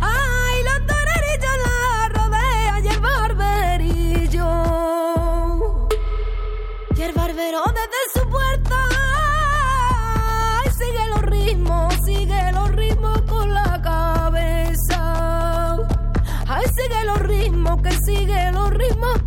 Ay, la y el barberillo. Y el barbero desde su puerta, ay, sigue los ritmos, sigue los ritmos con la cabeza. Ay, sigue los ritmos, que sigue los ritmos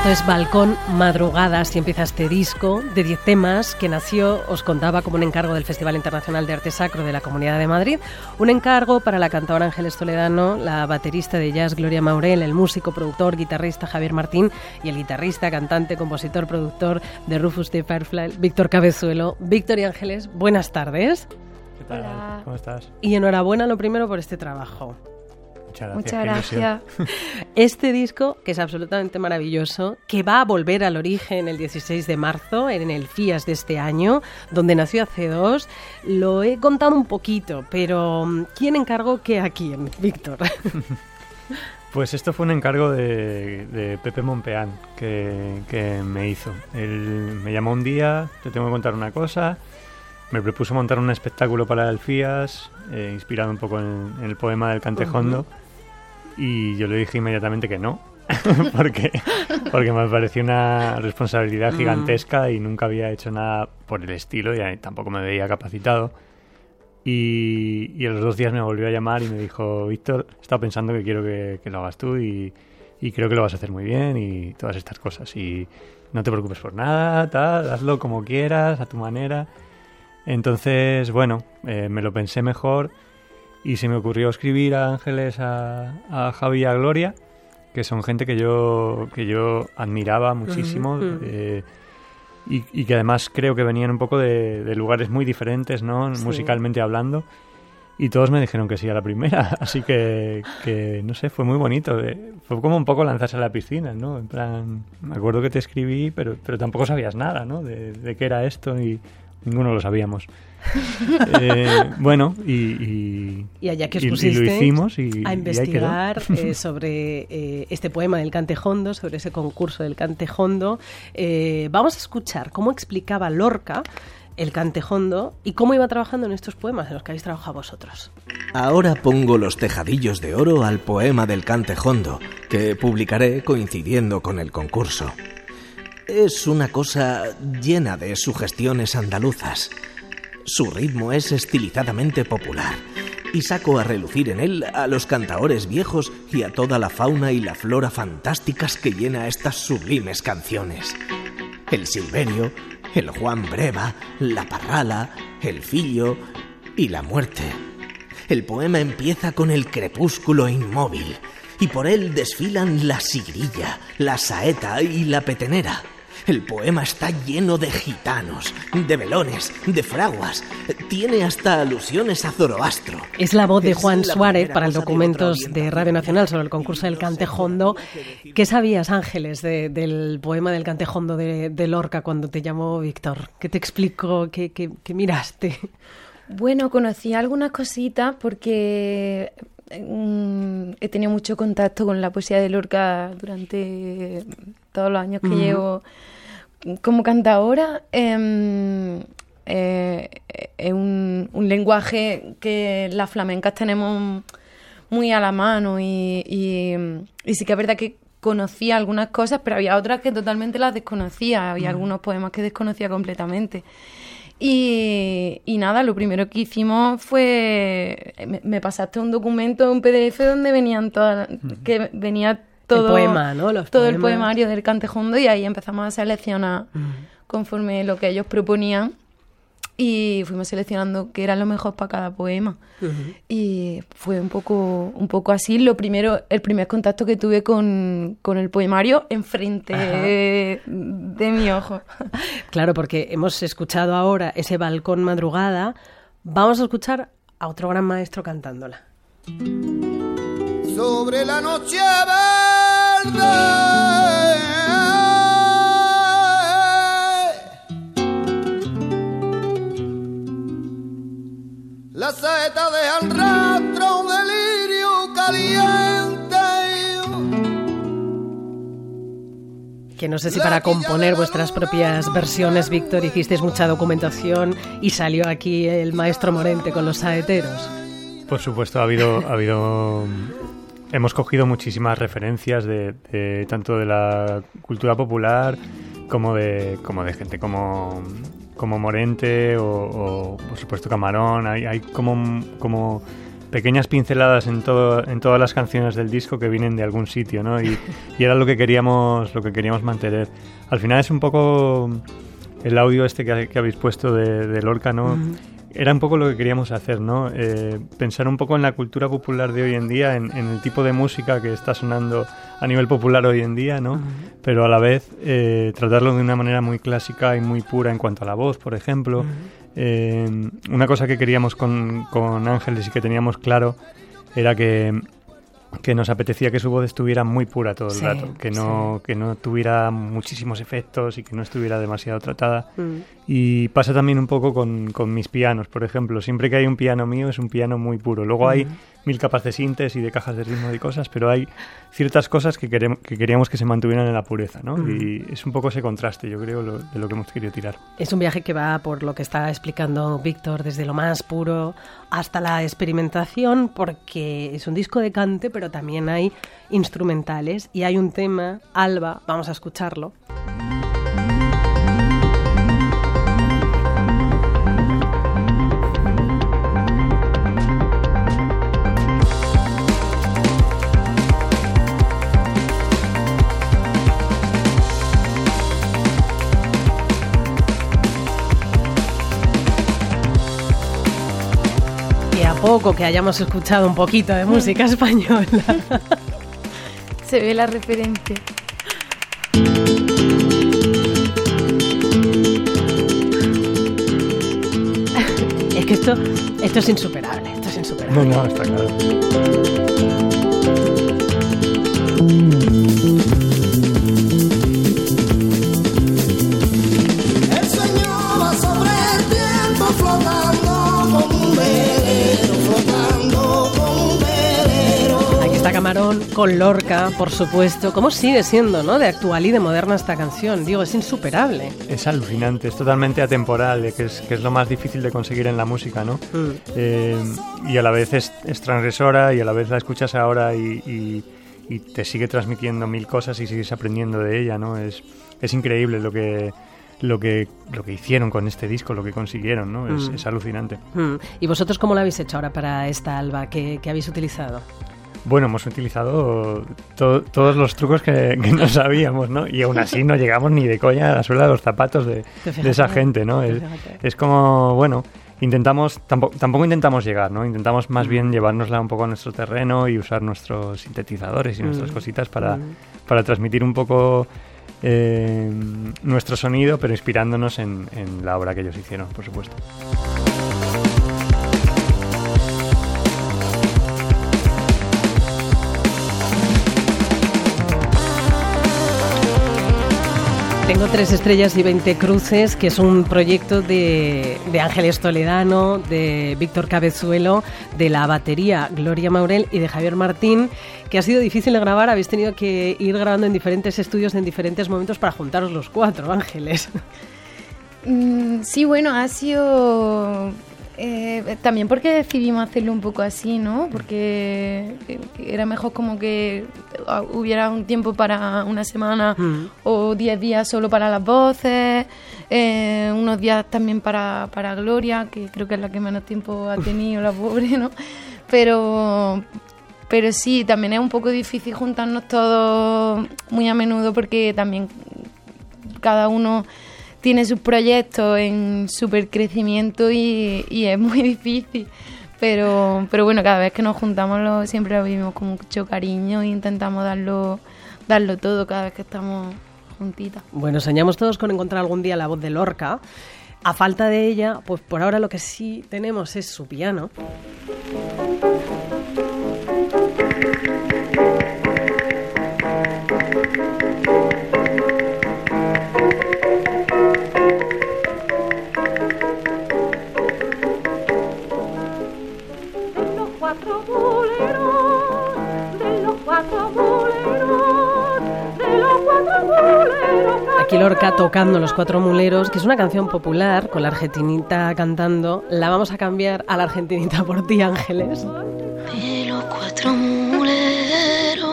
Esto es Balcón Madrugadas y empieza este disco de 10 temas que nació, os contaba, como un encargo del Festival Internacional de Arte Sacro de la Comunidad de Madrid. Un encargo para la cantadora Ángeles Toledano, la baterista de jazz Gloria Maurel, el músico, productor, guitarrista Javier Martín y el guitarrista, cantante, compositor, productor de Rufus de Firefly, Víctor Cabezuelo. Víctor y Ángeles, buenas tardes ¿Qué tal? Hola. ¿Cómo estás? y enhorabuena lo primero por este trabajo. Muchas gracias. Muchas. Este disco, que es absolutamente maravilloso, que va a volver al origen el 16 de marzo, en el FIAS de este año, donde nació hace dos, lo he contado un poquito, pero mm, ¿quién encargó qué a quién, Víctor? Pues esto fue un encargo de, de Pepe Monpeán que, que me hizo. Él me llamó un día, te tengo que contar una cosa. Me propuso montar un espectáculo para el FIAS, eh, inspirado un poco en, en el poema del Cantejondo. Y yo le dije inmediatamente que no, porque, porque me pareció una responsabilidad Mm. gigantesca y nunca había hecho nada por el estilo y tampoco me veía capacitado. Y, y a los dos días me volvió a llamar y me dijo, Víctor, he estado pensando que quiero que, que lo hagas tú y, y creo que lo vas a hacer muy bien y todas estas cosas. Y no te preocupes por nada, tal, hazlo como quieras, a tu manera. Entonces, bueno, eh, me lo pensé mejor y se me ocurrió escribir a Ángeles, a, a Javi y a Gloria, que son gente que yo, que yo admiraba muchísimo. Ujú. eh, y, y que además creo que venían un poco de, de lugares muy diferentes, ¿no? Sí. Musicalmente hablando. Y todos me dijeron que sí a la primera. Así que, que, no sé, fue muy bonito. eh, Fue como un poco lanzarse a la piscina, ¿no? En plan, me acuerdo que te escribí, pero, pero tampoco sabías nada, ¿no? De, de qué era esto y ninguno lo sabíamos. Eh, bueno, y, y, Y allá que os y- y pusisteis lo hicimos y, y a investigar eh, sobre eh, este poema del Cantejondo, sobre ese concurso del Cantejondo. Eh, vamos a escuchar cómo explicaba Lorca el Cantejondo y cómo iba trabajando en estos poemas en los que habéis trabajado vosotros. Ahora pongo los tejadillos de oro al poema del Cantejondo, que publicaré coincidiendo con el concurso. Es una cosa llena de sugestiones andaluzas. Su ritmo es estilizadamente popular y saco a relucir en él a los cantaores viejos y a toda la fauna y la flora fantásticas que llena estas sublimes canciones. El Silverio, el Juan Breva, la Parrala, el Fillo y la muerte. El poema empieza con el crepúsculo inmóvil y por él desfilan la sigrilla, la saeta y la petenera. El poema está lleno de gitanos, de velones, de fraguas. Tiene hasta alusiones a Zoroastro. Es la voz de Juan Suárez para el documentos de Radio Nacional sobre el concurso del Cantejondo. ¿Qué sabías, Ángeles, de- del poema del Cantejondo de, de Lorca cuando te llamó Víctor? ¿Qué te explicó? ¿Qué, qué- qué miraste? Bueno, conocí algunas cositas porque mm, he tenido mucho contacto con la poesía de Lorca durante todos los años que llevo como cantadora. em, eh, es un, un lenguaje que las flamencas tenemos muy a la mano y, y, y sí que es verdad que conocía algunas cosas, pero había otras que totalmente las desconocía. Había algunos poemas que desconocía completamente. Y, y nada, lo primero que hicimos fue. Me, me pasaste un documento, un PDF donde venían todas. que venía todo. El poema, ¿no? Los todo el poemas. poemario del Cantejondo y ahí empezamos a seleccionar conforme lo que ellos proponían. Y fuimos seleccionando qué era lo mejor para cada poema. Y fue un poco, un poco así. Lo primero, el primer contacto que tuve con, con el poemario enfrente de, de mi ojo. Claro, porque hemos escuchado ahora ese balcón madrugada. Vamos a escuchar a otro gran maestro cantándola. sobre la noche verde. La saeta deja al rastro un delirio caliente. Que no sé si para componer vuestras propias versiones, Víctor, hicisteis mucha documentación y salió aquí el maestro Morente con los saeteros. Por supuesto, ha habido, ha habido, hemos cogido muchísimas referencias de, de tanto de la cultura popular como de, como de gente como, como Morente o, o, por supuesto Camarón. Hay, hay como, como pequeñas pinceladas en todo, en todas las canciones del disco que vienen de algún sitio, ¿no? Y, y era lo que queríamos, lo que queríamos mantener. Al final es un poco el audio este que, que habéis puesto de, de Lorca, ¿no? Era un poco lo que queríamos hacer, ¿no? Eh, pensar un poco en la cultura popular de hoy en día, en, en, el tipo de música que está sonando a nivel popular hoy en día, ¿no? Pero a la vez eh, tratarlo de una manera muy clásica y muy pura en cuanto a la voz, por ejemplo. Eh, una cosa que queríamos con, con Ángeles y que teníamos claro era que que nos apetecía que su voz estuviera muy pura todo el Sí, rato, que no, que no tuviera muchísimos efectos y que no estuviera demasiado tratada. Y pasa también un poco con, con mis pianos, por ejemplo. Siempre que hay un piano mío es un piano muy puro. Luego hay mil capas de sintes y de cajas de ritmo y cosas, pero hay ciertas cosas que, queremos, que queríamos que se mantuvieran en la pureza, ¿no? Y es un poco ese contraste, yo creo, lo- de lo que hemos querido tirar. Es un viaje que va por lo que está explicando Víctor, desde lo más puro hasta la experimentación, porque es un disco de cante, pero también hay instrumentales y hay un tema, Alba, vamos a escucharlo. Poco que hayamos escuchado un poquito de música española. Se ve la referencia. Es que esto, esto es insuperable, esto es insuperable. No, no, está claro. Camarón con Lorca, por supuesto. ¿Cómo sigue siendo, no? De actual y de moderna esta canción. Digo, es insuperable. Es alucinante, es totalmente atemporal, eh, que es, que es lo más difícil de conseguir en la música, ¿no? Mm. Eh, y a la vez es, es transgresora y a la vez la escuchas ahora y, y- y te sigue transmitiendo mil cosas y sigues aprendiendo de ella, ¿no? Es, es increíble lo que, lo, que, lo que hicieron con este disco, lo que consiguieron, ¿no? Es, Mm. es alucinante. Mm. ¿Y vosotros cómo lo habéis hecho ahora para esta Alba? ¿Qué, qué habéis utilizado? Bueno, hemos utilizado to- todos los trucos que, que no sabíamos, ¿no? Y aún así no llegamos ni de coña a la suela de los zapatos de, esa gente, ¿no? Es, como, bueno, intentamos, tampoco, tampoco intentamos llegar, ¿no? Intentamos más bien llevárnosla un poco a nuestro terreno y usar nuestros sintetizadores y nuestras Mm. cositas para, Mm. para transmitir un poco eh, nuestro sonido, pero inspirándonos en, en la obra que ellos hicieron, por supuesto. Tres estrellas y 20 cruces, que es un proyecto de, de Ángeles Toledano, de Víctor Cabezuelo, de la batería Gloria Maurel y de Javier Martín, que ha sido difícil de grabar. Habéis tenido que ir grabando en diferentes estudios en diferentes momentos para juntaros los cuatro, Ángeles. Mm, sí, bueno, ha sido eh, también porque decidimos hacerlo un poco así, ¿no? Porque eh, era mejor como que ah, hubiera un tiempo para una semana Mm. o 10 días solo para las voces. eh, unos días también para, para Gloria, que creo que es la que menos tiempo ha tenido, la pobre, ¿no? Pero, pero sí, también es un poco difícil juntarnos todos muy a menudo porque también cada uno tiene sus proyectos en super crecimiento y, y es muy difícil. Pero, pero bueno, cada vez que nos juntamos lo, siempre lo vivimos con mucho cariño e intentamos darlo, darlo todo cada vez que estamos juntitas. Bueno, soñamos todos con encontrar algún día la voz de Lorca. A falta de ella, pues por ahora lo que sí tenemos es su piano. Cuatro boleros, de los cuatro boleros, de los cuatro boleros. Aquí Lorca tocando Los Cuatro Muleros, que es una canción popular con la argentinita cantando. La vamos a cambiar a la argentinita por ti, Ángeles. De los cuatro muleros,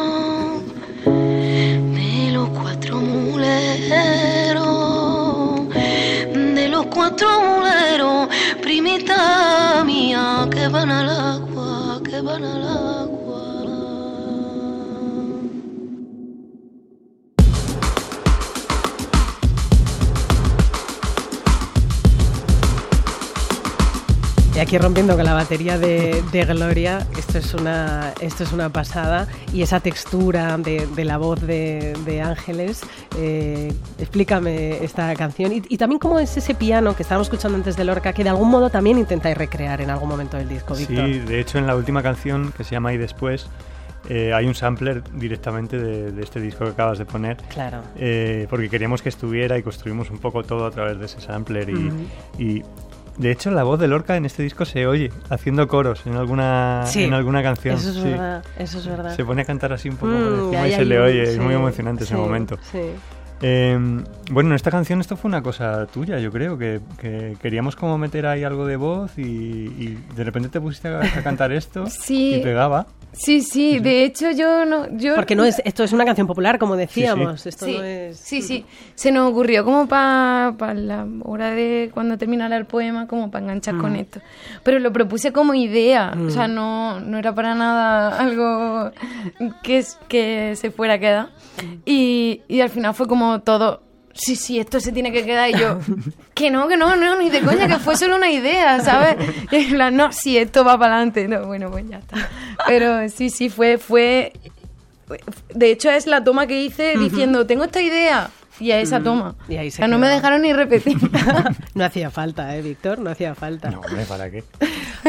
de los cuatro muleros, de los cuatro muleros, primita mía, que van al agua, que van al agua. Y aquí rompiendo con la batería de, de Gloria, esto es una, esto es una pasada. Y esa textura de, de la voz de, de Ángeles, eh, explícame esta canción. Y, y también cómo es ese piano que estábamos escuchando antes de Lorca, que de algún modo también intentáis recrear en algún momento del disco, Víctor. Sí, de hecho en la última canción que se llama Y después eh, hay un sampler directamente de, de este disco que acabas de poner. Claro. eh, porque queríamos que estuviera y construimos un poco todo a través de ese sampler. Y, Ujú. y, de hecho la voz de Lorca en este disco se oye haciendo coros en alguna, Sí, en alguna canción. Eso es sí. verdad, eso es verdad. Se pone a cantar así un poco Mm, por encima ahí y se le oye. Es muy emocionante ese momento. Sí. Eh, bueno, en esta canción esto fue una cosa tuya, yo creo, que, que queríamos como meter ahí algo de voz y, y de repente te pusiste a, a cantar esto Sí. y pegaba. Sí, sí, de hecho yo no... Yo Porque no es, esto es una canción popular, como decíamos. sí. Esto sí, no es. sí, sí. Se nos ocurrió como para la hora de cuando terminara el poema, como para enganchar Mm. con esto. Pero lo propuse como idea, o sea, no, no era para nada algo que, es- que se fuera a quedar. Mm. Y, y al final fue como todo... Sí, sí, esto se tiene que quedar. Y yo, que no, que no, no, ni de coña, que fue solo una idea, ¿sabes? Y en plan, no, sí, esto va para adelante. No, bueno, pues ya está. Pero sí, sí, fue, fue, de hecho, es la toma que hice diciendo, tengo esta idea. Y a esa toma. Y ahí se o sea, no me dejaron ni repetir. No hacía falta, ¿eh, Víctor? No hacía falta. No, hombre, ¿para qué?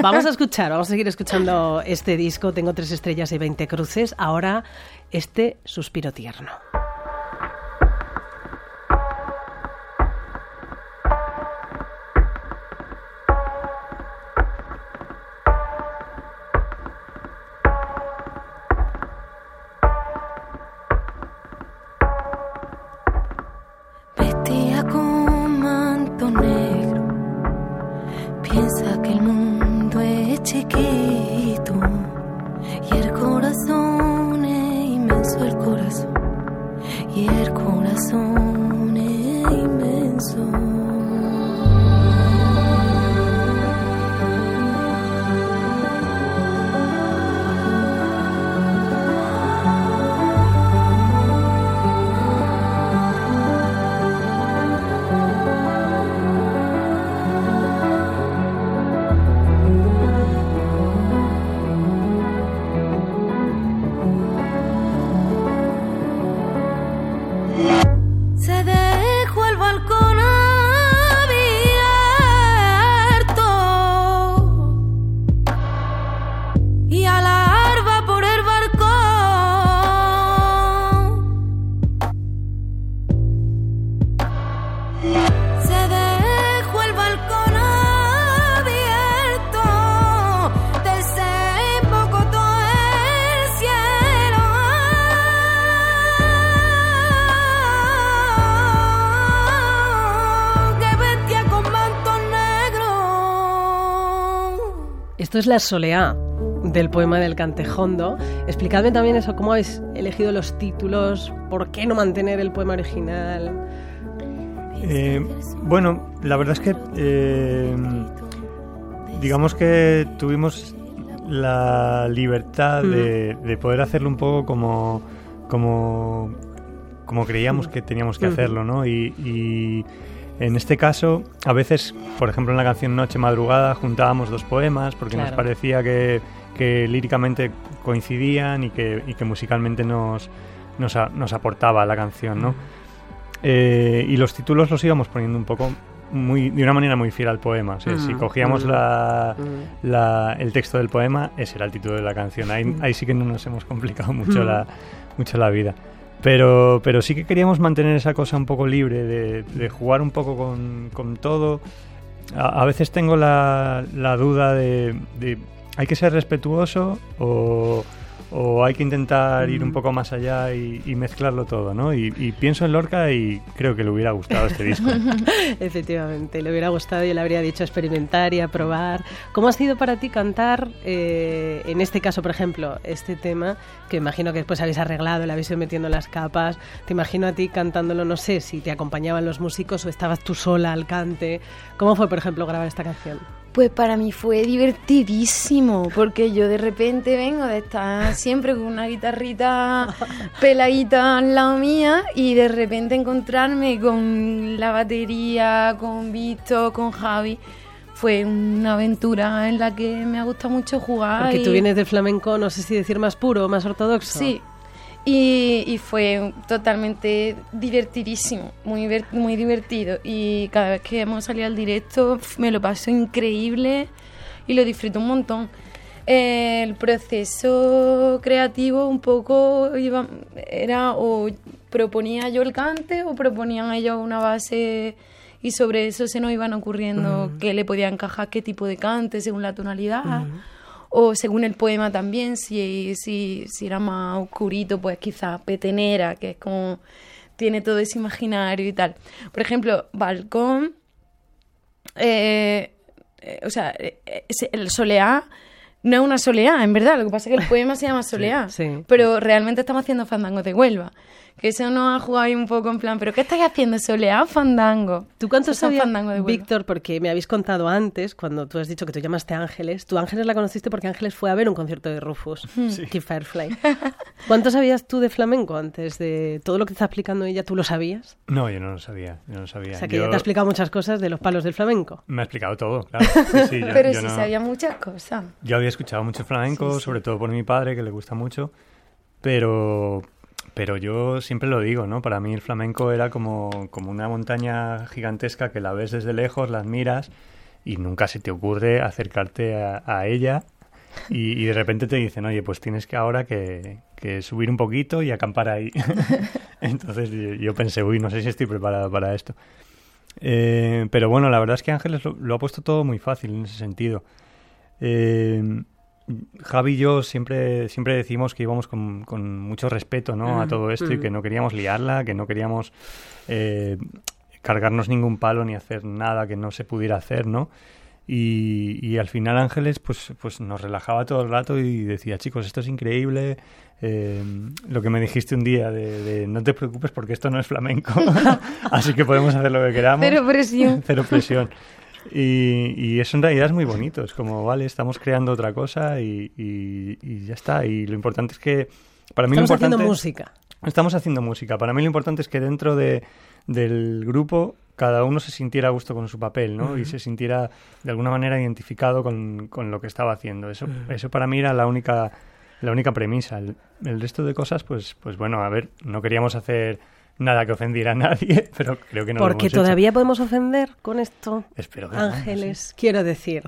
Vamos a escuchar, vamos a seguir escuchando este disco. Tengo tres estrellas y 20 cruces. Ahora, este suspiro tierno. Esto es la soleá del poema del Cantejondo. Explicadme también eso, cómo habéis elegido los títulos, por qué no mantener el poema original. Eh, bueno, la verdad es que eh, digamos que tuvimos la libertad de, de poder hacerlo un poco como como como creíamos que teníamos que hacerlo, ¿no? Y, y en este caso, a veces, por ejemplo, en la canción Noche Madrugada juntábamos dos poemas porque nos parecía que, que líricamente coincidían y que, y que musicalmente nos, nos, a- nos aportaba la canción, ¿no? Eh, y los títulos los íbamos poniendo un poco muy, de una manera muy fiel al poema. O sea, si Mm, cogíamos mm, la, mm. la- el texto del poema, ese era el título de la canción. Ahí, ahí sí que no nos hemos complicado mucho, la, mucho la vida. Pero, pero sí que queríamos mantener esa cosa un poco libre, de, de jugar un poco con, con todo. A, a veces tengo la, la duda de, de, ¿hay que ser respetuoso o, o hay que intentar ir un Mm. poco más allá y, y mezclarlo todo? ¿no? Y, y pienso en Lorca y creo que le hubiera gustado este disco. Efectivamente, le hubiera gustado y le habría dicho experimentar y a probar. ¿Cómo ha sido para ti cantar, eh, en este caso, por ejemplo, este tema, que imagino que después habéis arreglado, le habéis ido metiendo las capas? Te imagino a ti cantándolo, no sé si te acompañaban los músicos o estabas tú sola al cante. ¿Cómo fue, por ejemplo, grabar esta canción? Pues para mí fue divertidísimo, porque yo de repente vengo de estar siempre con una guitarrita peladita al lado mía y de repente encontrarme con la batería, con Víctor, con Javi. Fue una aventura en la que me ha gustado mucho jugar. Porque tú vienes del flamenco, no sé si decir más puro más ortodoxo. Sí. Y, y fue totalmente divertidísimo, muy, muy divertido. Y cada vez que hemos salido al directo me lo paso increíble y lo disfruto un montón. El proceso creativo un poco iba, era o proponía yo el cante o proponían ellos una base y sobre eso se nos iban ocurriendo qué le podía encajar, qué tipo de cante según la tonalidad. O según el poema también, si, si, si era más oscurito, pues quizás petenera, que es como tiene todo ese imaginario y tal. Por ejemplo, Balcón, eh, eh, o sea, eh, el soleá no es una soleá, en verdad. Lo que pasa es que el poema se llama soleá. sí. Pero realmente estamos haciendo fandango de Huelva. Que eso nos ha jugado ahí un poco en plan, ¿pero qué estáis haciendo? ¿Soleá fandango? ¿Tú cuánto sabías, fandango. Víctor? Porque me habéis contado antes, cuando tú has dicho que tú llamaste Ángeles. Tú Ángeles la conociste porque Ángeles fue a ver un concierto de Rufus, Kid Firefly. ¿Cuánto sabías tú de flamenco antes de todo lo que te está explicando ella? ¿Tú lo sabías? No, yo no lo sabía. Yo no lo sabía. O sea, que Yo- ya te ha explicado muchas cosas de los palos del flamenco. Me ha explicado todo, claro. Sí, sí, yo- Pero yo sí no- sabía muchas cosas. Yo había escuchado mucho flamenco, sobre todo por mi padre, que le gusta mucho, pero, pero yo siempre lo digo, ¿no? Para mí el flamenco era como, como una montaña gigantesca que la ves desde lejos, la admiras y nunca se te ocurre acercarte a, a ella y, y de repente te dicen, oye, pues tienes que ahora que, que subir un poquito y acampar ahí. Entonces yo, pensé, uy, no sé si estoy preparada para esto. Eh, pero bueno, la verdad es que Ángeles lo, lo ha puesto todo muy fácil en ese sentido. Eh, Javi y yo siempre, siempre decimos que íbamos con, con mucho respeto ¿no? a Mm, todo esto y mm. que no queríamos liarla, que no queríamos eh, cargarnos ningún palo ni hacer nada que no se pudiera hacer, ¿no? Y, y al final Ángeles pues, pues nos relajaba todo el rato y decía, chicos, esto es increíble. eh, lo que me dijiste un día de, de, no te preocupes porque esto no es flamenco, así que podemos hacer lo que queramos. Cero presión. Cero presión. Y, y eso en realidad es muy bonito. Es como, vale, estamos creando otra cosa y, y- y ya está. Y lo importante es que, para mí Estamos lo haciendo música. Estamos haciendo música. Para mí lo importante es que dentro de, del grupo cada uno se sintiera a gusto con su papel, ¿no? Y se sintiera de alguna manera identificado con, con lo que estaba haciendo. Eso, eso para mí era la única, la única premisa. El, el resto de cosas, pues, pues bueno, a ver, no queríamos hacer nada que ofendiera a nadie, pero creo que no lo Porque hemos hecho. todavía podemos ofender con esto. Espero que no, no. Ángeles, quiero decir.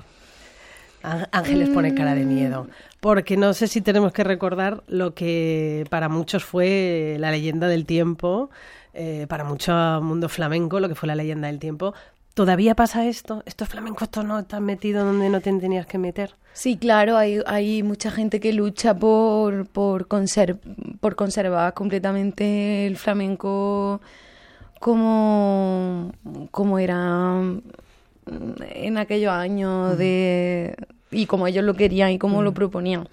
Ángeles pone cara de miedo. Porque no sé si tenemos que recordar lo que para muchos fue la leyenda del tiempo, eh, para mucho mundo flamenco, lo que fue la leyenda del tiempo. ¿Todavía pasa esto? ¿Esto es flamenco? ¿Esto no estás metido donde no te tenías que meter? Sí, claro, hay, hay mucha gente que lucha por, por, por conservar completamente el flamenco como, como era mm, en aquellos años de, y como ellos lo querían y como lo proponían.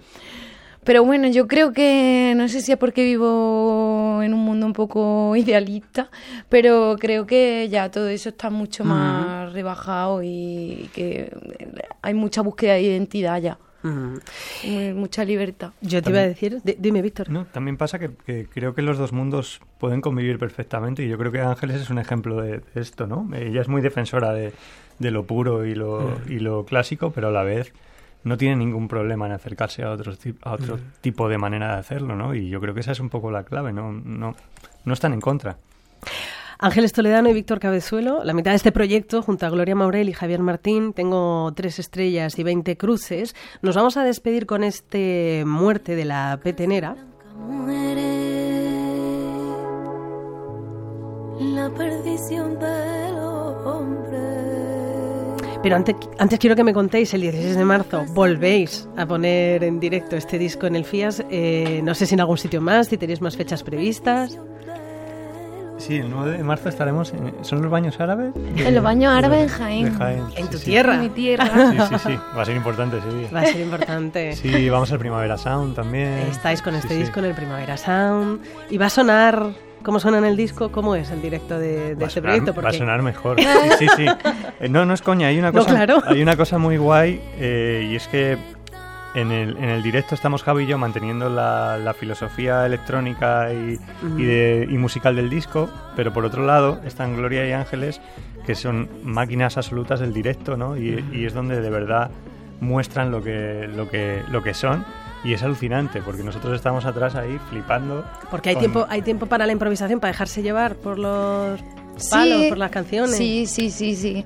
Pero bueno, yo creo que, no sé si es porque vivo en un mundo un poco idealista, pero creo que ya todo eso está mucho más rebajado y que hay mucha búsqueda de identidad ya. Eh, mucha libertad. Yo te iba a decir, di- dime Víctor. No, también pasa que, que creo que los dos mundos pueden convivir perfectamente y yo creo que Ángeles es un ejemplo de, de esto, ¿no? Ella es muy defensora de, de lo puro y lo, y lo clásico, pero a la vez no tiene ningún problema en acercarse a, otros a otro tipo de manera de hacerlo, ¿no? Y yo creo que esa es un poco la clave, ¿no? No, no están en contra. Ángeles Toledano y Víctor Cabezuelo, la mitad de este proyecto, junto a Gloria Maurel y Javier Martín, tengo tres estrellas y 20 cruces. Nos vamos a despedir con este Muerte de la Petenera. La perdición de los hombres. Pero antes, antes quiero que me contéis, el 16 de marzo volvéis a poner en directo este disco en el FIAS. Eh, no sé si en algún sitio más, si tenéis más fechas previstas. Sí, el 9 de marzo estaremos en... ¿Son los baños árabes? En los baños árabes en Jaén. De Jaén, En sí, tu sí. tierra. En mi tierra. Sí, sí, sí. Va a ser importante ese día. Va a ser importante. Sí, vamos al Primavera Sound también. Estáis con Sí, este sí. disco en el Primavera Sound. Y va a sonar. ¿Cómo suena en el disco? ¿Cómo es el directo de, de este sonar, proyecto? va a Porque- sonar mejor. Sí, sí, sí. Eh, no, no es coña. Hay una No, cosa, claro. hay una cosa muy guay eh, y es que en el, en el directo estamos Javi y yo manteniendo la, la filosofía electrónica y, y de- y musical del disco, pero por otro lado están Gloria y Ángeles, que son máquinas absolutas del directo, ¿no? Y, y es donde de verdad muestran lo que, lo que, lo que son. Y es alucinante, porque nosotros estamos atrás ahí flipando. Porque hay con- tiempo, hay tiempo para la improvisación, para dejarse llevar por los palos, por las canciones. Sí, sí, sí, sí.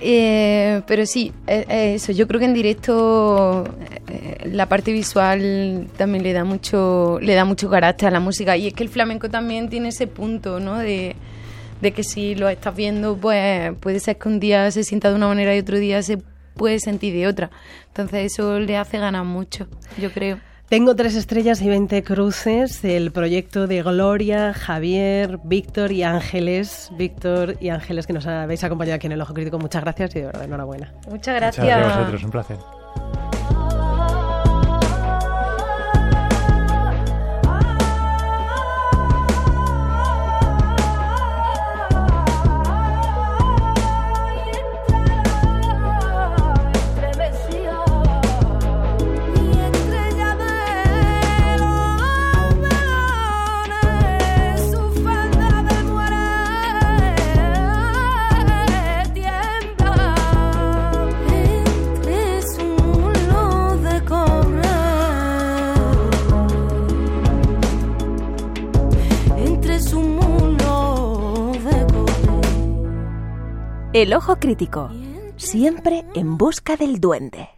Eh, pero sí, eh, eh, eso. Yo creo que en directo eh, la parte visual también le da mucho, le da mucho carácter a la música. Y es que el flamenco también tiene ese punto, ¿no? De, de que si lo estás viendo, pues puede ser que un día se sienta de una manera y otro día se puede sentir de otra. Entonces eso le hace ganar mucho, yo creo. Tengo tres estrellas y 20 cruces, el proyecto de Gloria, Javier, Víctor y Ángeles. Víctor y Ángeles, que nos habéis acompañado aquí en El Ojo Crítico. Muchas gracias y de verdad, enhorabuena. Muchas Muchas gracias. gracias a vosotros, un placer. El ojo crítico, siempre en busca del duende.